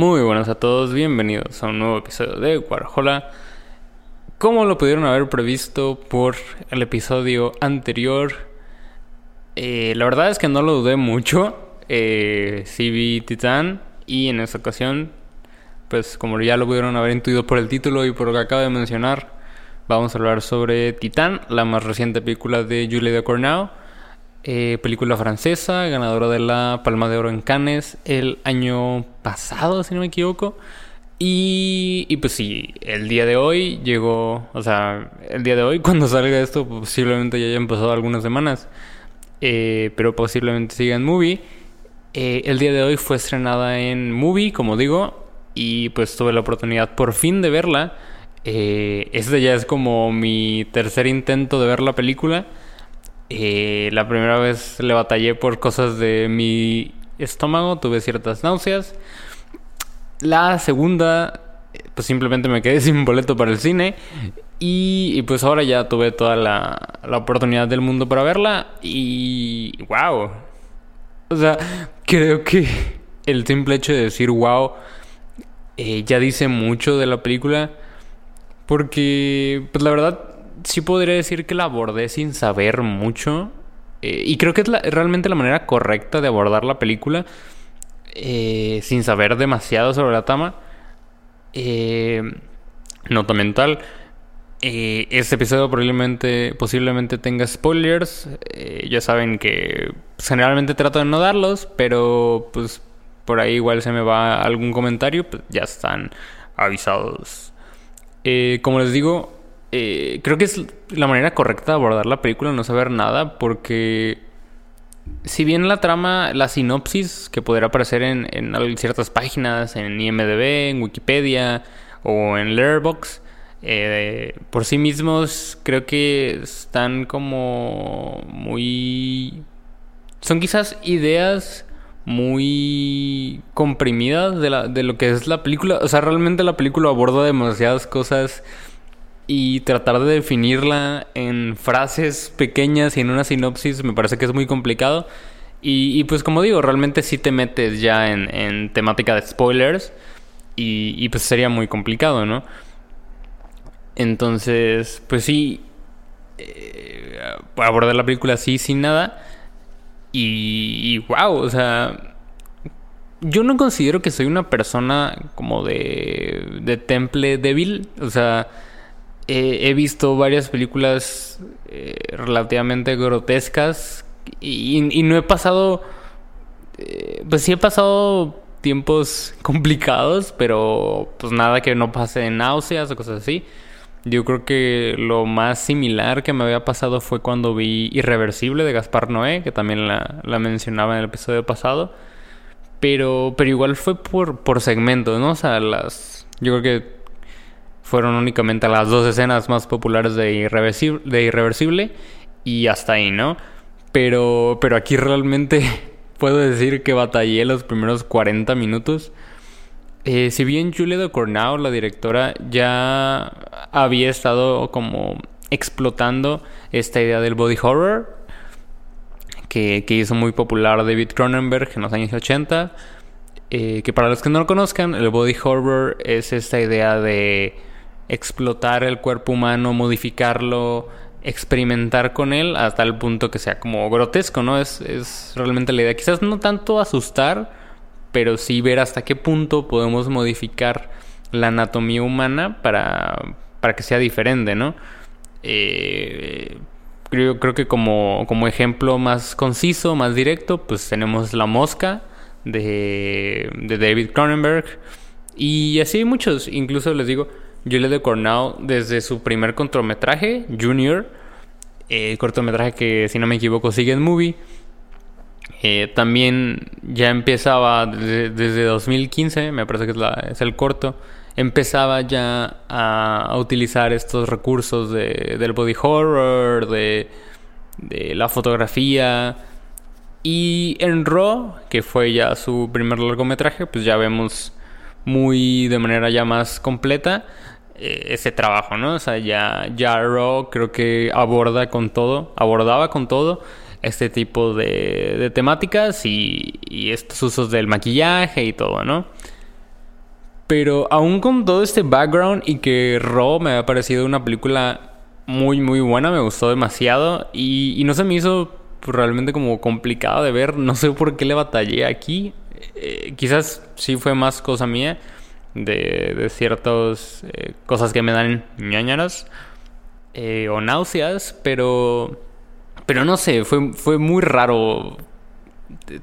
Muy buenas a todos, bienvenidos a un nuevo episodio de Warhola. Como lo pudieron haber previsto por el episodio anterior, eh, la verdad es que no lo dudé mucho. Eh, sí vi Titán y en esta ocasión, pues como ya lo pudieron haber intuido por el título y por lo que acabo de mencionar, vamos a hablar sobre Titán, la más reciente película de Julie de Cornell eh, película francesa, ganadora de la Palma de Oro en Cannes el año pasado, si no me equivoco. Y, y, pues sí, el día de hoy llegó, o sea, el día de hoy cuando salga esto posiblemente ya hayan pasado algunas semanas, eh, pero posiblemente siga en movie. Eh, el día de hoy fue estrenada en movie, como digo, y pues tuve la oportunidad por fin de verla. este ya es como mi tercer intento de ver la película. Eh, la primera vez le batallé por cosas de mi estómago, tuve ciertas náuseas. La segunda, pues simplemente me quedé sin boleto para el cine. Y, pues ahora ya tuve toda la, la, oportunidad del mundo para verla. Y wow. O sea, creo que el simple hecho de decir wow eh, ya dice mucho de la película. Porque, pues la verdad, sí podría decir que la abordé sin saber mucho. Eh, y creo que es realmente la manera correcta de abordar la película. Eh, sin saber demasiado sobre la trama. Eh, nota mental. este episodio probablemente, posiblemente tenga spoilers. ya saben que generalmente trato de no darlos, pero pues por ahí igual se me va algún comentario, pues ya están avisados. como les digo, eh, creo que es la manera correcta de abordar la película, no saber nada, porque si bien la trama, la sinopsis que podrá aparecer en, ciertas páginas, en IMDB, en Wikipedia o en Letterboxd, eh, por sí mismos creo que están como muy... Son quizás ideas muy comprimidas de, la, de lo que es la película. O sea, realmente la película aborda demasiadas cosas y tratar de definirla en frases pequeñas y en una sinopsis me parece que es muy complicado. Y, pues como digo, realmente sí te metes ya en, temática de spoilers y, pues sería muy complicado, ¿no? Entonces, pues sí, eh, abordar la película así sin nada. Y, y wow, o sea, yo no considero que soy una persona como de, de temple débil, o sea he visto varias películas eh, relativamente grotescas y, no he pasado, eh, pues sí he pasado tiempos complicados, pero pues nada que no pase náuseas o cosas así. Yo creo que lo más similar que me había pasado fue cuando vi Irreversible de Gaspar Noé, que también la, la mencionaba en el episodio pasado. Pero, pero igual fue por, por segmentos, ¿no? O sea, las. Yo creo que fueron únicamente las dos escenas más populares de Irreversible, de Irreversible y hasta ahí, ¿no? Pero, pero aquí realmente puedo decir que batallé los primeros 40 minutos. Eh, si bien Julia de Cornau, la directora, ya había estado como explotando esta idea del body horror, que, hizo muy popular David Cronenberg en los años 80, eh, que para los que no lo conozcan, el body horror es esta idea de explotar el cuerpo humano, modificarlo, experimentar con él hasta el punto que sea como grotesco, ¿no? Es, es realmente la idea. Quizás no tanto asustar, pero sí ver hasta qué punto podemos modificar la anatomía humana para, para que sea diferente, ¿no? Eh, creo, creo que como, como ejemplo más conciso, más directo, pues tenemos La Mosca de, de David Cronenberg y así hay muchos, incluso les digo, Julia de Cornell desde su primer cortometraje, Junior, eh, cortometraje que si no me equivoco sigue en movie. Eh, también ya empezaba desde, 2015, me parece que es, el corto, empezaba ya a, utilizar estos recursos de, del body horror, de, de la fotografía. Y en Raw, que fue ya su primer largometraje, pues ya vemos muy de manera ya más completa eh, ese trabajo, ¿no? O sea, ya, ya creo que aborda con todo, abordaba con todo este tipo de, de temáticas y, y estos usos del maquillaje y todo, ¿no? Pero aún con todo este background y que Raw me ha parecido una película muy, muy buena, me gustó demasiado y, no se me hizo realmente como complicado de ver. No sé por qué le batallé aquí. Eh, quizás sí fue más cosa mía de, ciertas eh, cosas que me dan ñañaras eh, o náuseas, pero, pero no sé, fue, fue muy raro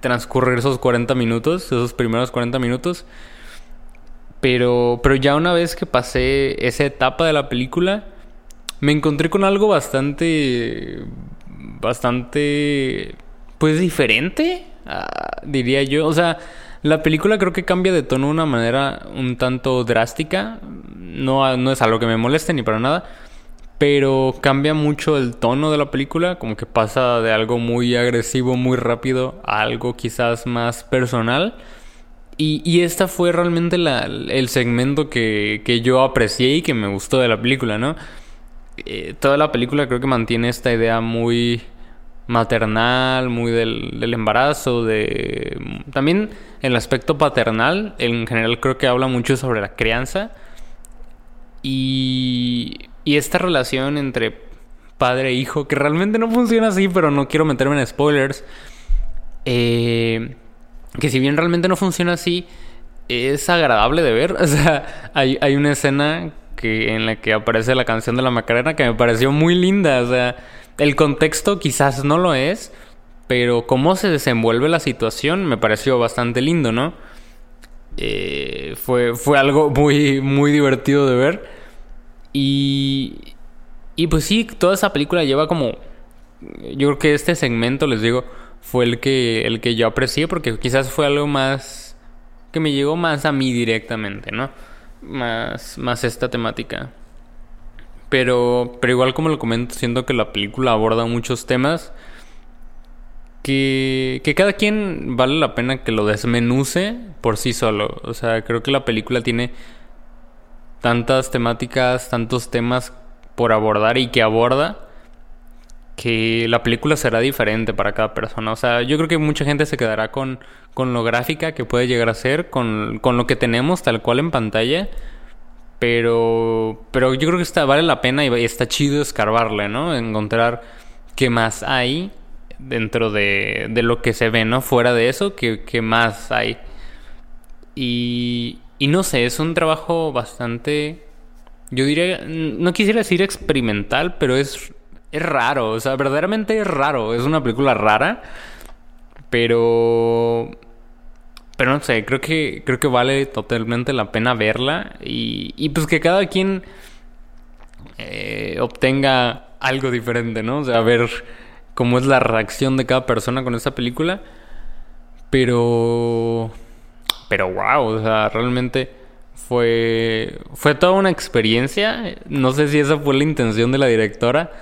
transcurrir esos 40 minutos, esos primeros 40 minutos. Pero, pero ya una vez que pasé esa etapa de la película, me encontré con algo bastante, bastante, pues diferente, diría yo. O sea, la película creo que cambia de tono de una manera un tanto drástica. No, no es algo que me moleste ni para nada. Pero cambia mucho el tono de la película, como que pasa de algo muy agresivo, muy rápido, a algo quizás más personal. Y, y esta fue realmente el segmento que, que, yo aprecié y que me gustó de la película, ¿no? Eh, toda la película creo que mantiene esta idea muy maternal, muy del, del, embarazo, de... También el aspecto paternal, en general creo que habla mucho sobre la crianza. Y, y esta relación entre padre e hijo, que realmente no funciona así, pero no quiero meterme en spoilers. Eh que si bien realmente no funciona así, es agradable de ver. O sea, hay, hay una escena que, en la que aparece la canción de la Macarena que me pareció muy linda. O sea, el contexto quizás no lo es, pero cómo se desenvuelve la situación me pareció bastante lindo, ¿no? Eh, fue, fue algo muy, muy divertido de ver. Y, y pues sí, toda esa película lleva como... Yo creo que este segmento, les digo, fue el que, el que yo aprecié porque quizás fue algo más que me llegó más a mí directamente, ¿no? Más, más esta temática. Pero, pero igual como lo comento, siento que la película aborda muchos temas que, que cada quien vale la pena que lo desmenuce por sí solo. O sea, creo que la película tiene tantas temáticas, tantos temas por abordar y que aborda que la película será diferente para cada persona. O sea, yo creo que mucha gente se quedará con, con lo gráfica que puede llegar a ser, con, con lo que tenemos tal cual en pantalla. Pero, pero yo creo que está, vale la pena y está chido escarbarle, ¿no? Encontrar qué más hay dentro de, de lo que se ve, ¿no? Fuera de eso, qué, qué más hay. Y, y no sé, es un trabajo bastante, yo diría, no quisiera decir experimental, pero es es raro, o sea, verdaderamente es raro. Es una película rara, pero pero no sé, creo que creo que vale totalmente la pena verla y, y pues que cada quien eh, obtenga algo diferente, ¿no? O sea, ver cómo es la reacción de cada persona con esta película. Pero pero wow, o sea, realmente fue fue toda una experiencia. No sé si esa fue la intención de la directora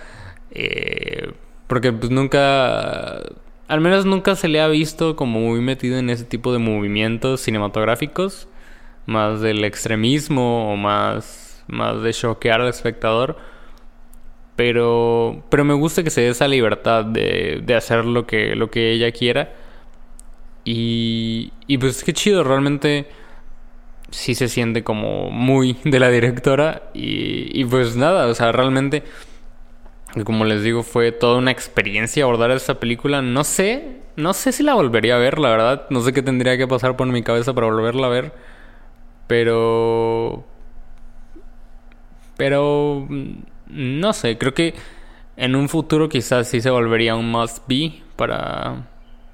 eh, porque pues nunca, al menos nunca se le ha visto como muy metido en ese tipo de movimientos cinematográficos, más del extremismo o más, más de choquear al espectador. Pero, pero me gusta que se dé esa libertad de, de hacer lo que, lo que ella quiera. Y, y pues qué chido, realmente sí se siente como muy de la directora. Y, y pues nada, o sea, realmente como les digo, fue toda una experiencia abordar esta película. No sé, no sé si la volvería a ver, la verdad. No sé qué tendría que pasar por mi cabeza para volverla a ver. Pero... Pero... No sé, creo que en un futuro quizás sí se volvería un must be para,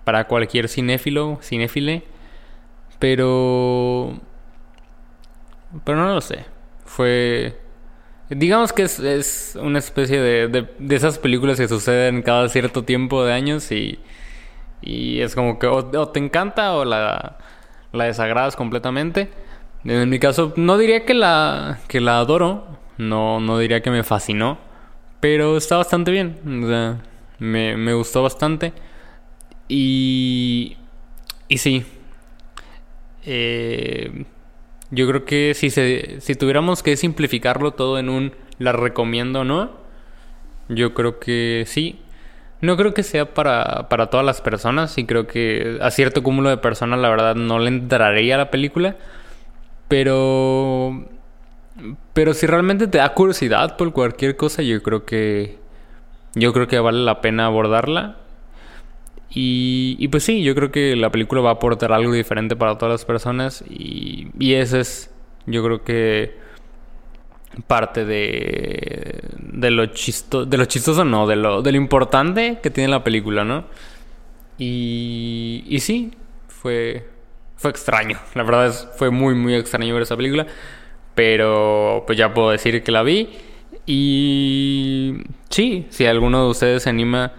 para cualquier cinéfilo, cinéfile. Pero... Pero no lo sé. Fue Digamos que es, es una especie de, de, esas películas que suceden cada cierto tiempo de años y, y es como que o, te encanta o la, la desagradas completamente. En mi caso, no diría que la, que la adoro, no, no diría que me fascinó, pero está bastante bien. O sea, me, me gustó bastante. Y, y sí, eh, yo creo que si, se, si tuviéramos que simplificarlo todo en un la recomiendo no, yo creo que sí. No creo que sea para, para todas las personas y creo que a cierto cúmulo de personas la verdad no le entraría a la película. Pero... Pero si realmente te da curiosidad por cualquier cosa, yo creo que... Yo creo que vale la pena abordarla. Y, y, pues sí, yo creo que la película va a aportar algo diferente para todas las personas y, y ese es, yo creo que parte de, de lo chistoso, de lo chistoso no, de lo, de lo importante que tiene la película, ¿no? Y, y sí, fue, fue extraño, la verdad es, fue muy, muy extraño ver esa película, pero pues ya puedo decir que la vi y sí, si alguno de ustedes se anima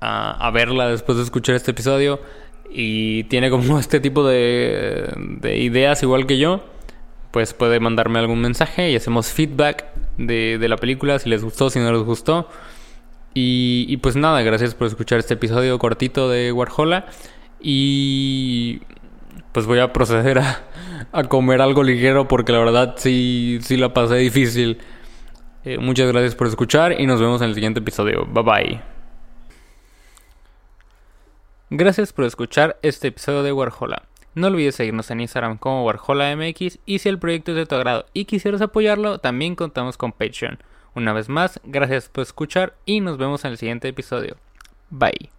a, verla después de escuchar este episodio y tiene como este tipo de, de ideas igual que yo, pues puede mandarme algún mensaje y hacemos feedback de, de la película, si les gustó, si no les gustó. Y, y, pues nada, gracias por escuchar este episodio cortito de Warhola. Y pues voy a proceder a, a comer algo ligero porque la verdad sí, sí la pasé difícil. Eh, muchas gracias por escuchar y nos vemos en el siguiente episodio. Bye bye. Gracias por escuchar este episodio de Warhola. No olvides seguirnos en Instagram como WarholaMX y si el proyecto es de tu agrado y quisieras apoyarlo, también contamos con Patreon. Una vez más, gracias por escuchar y nos vemos en el siguiente episodio. Bye.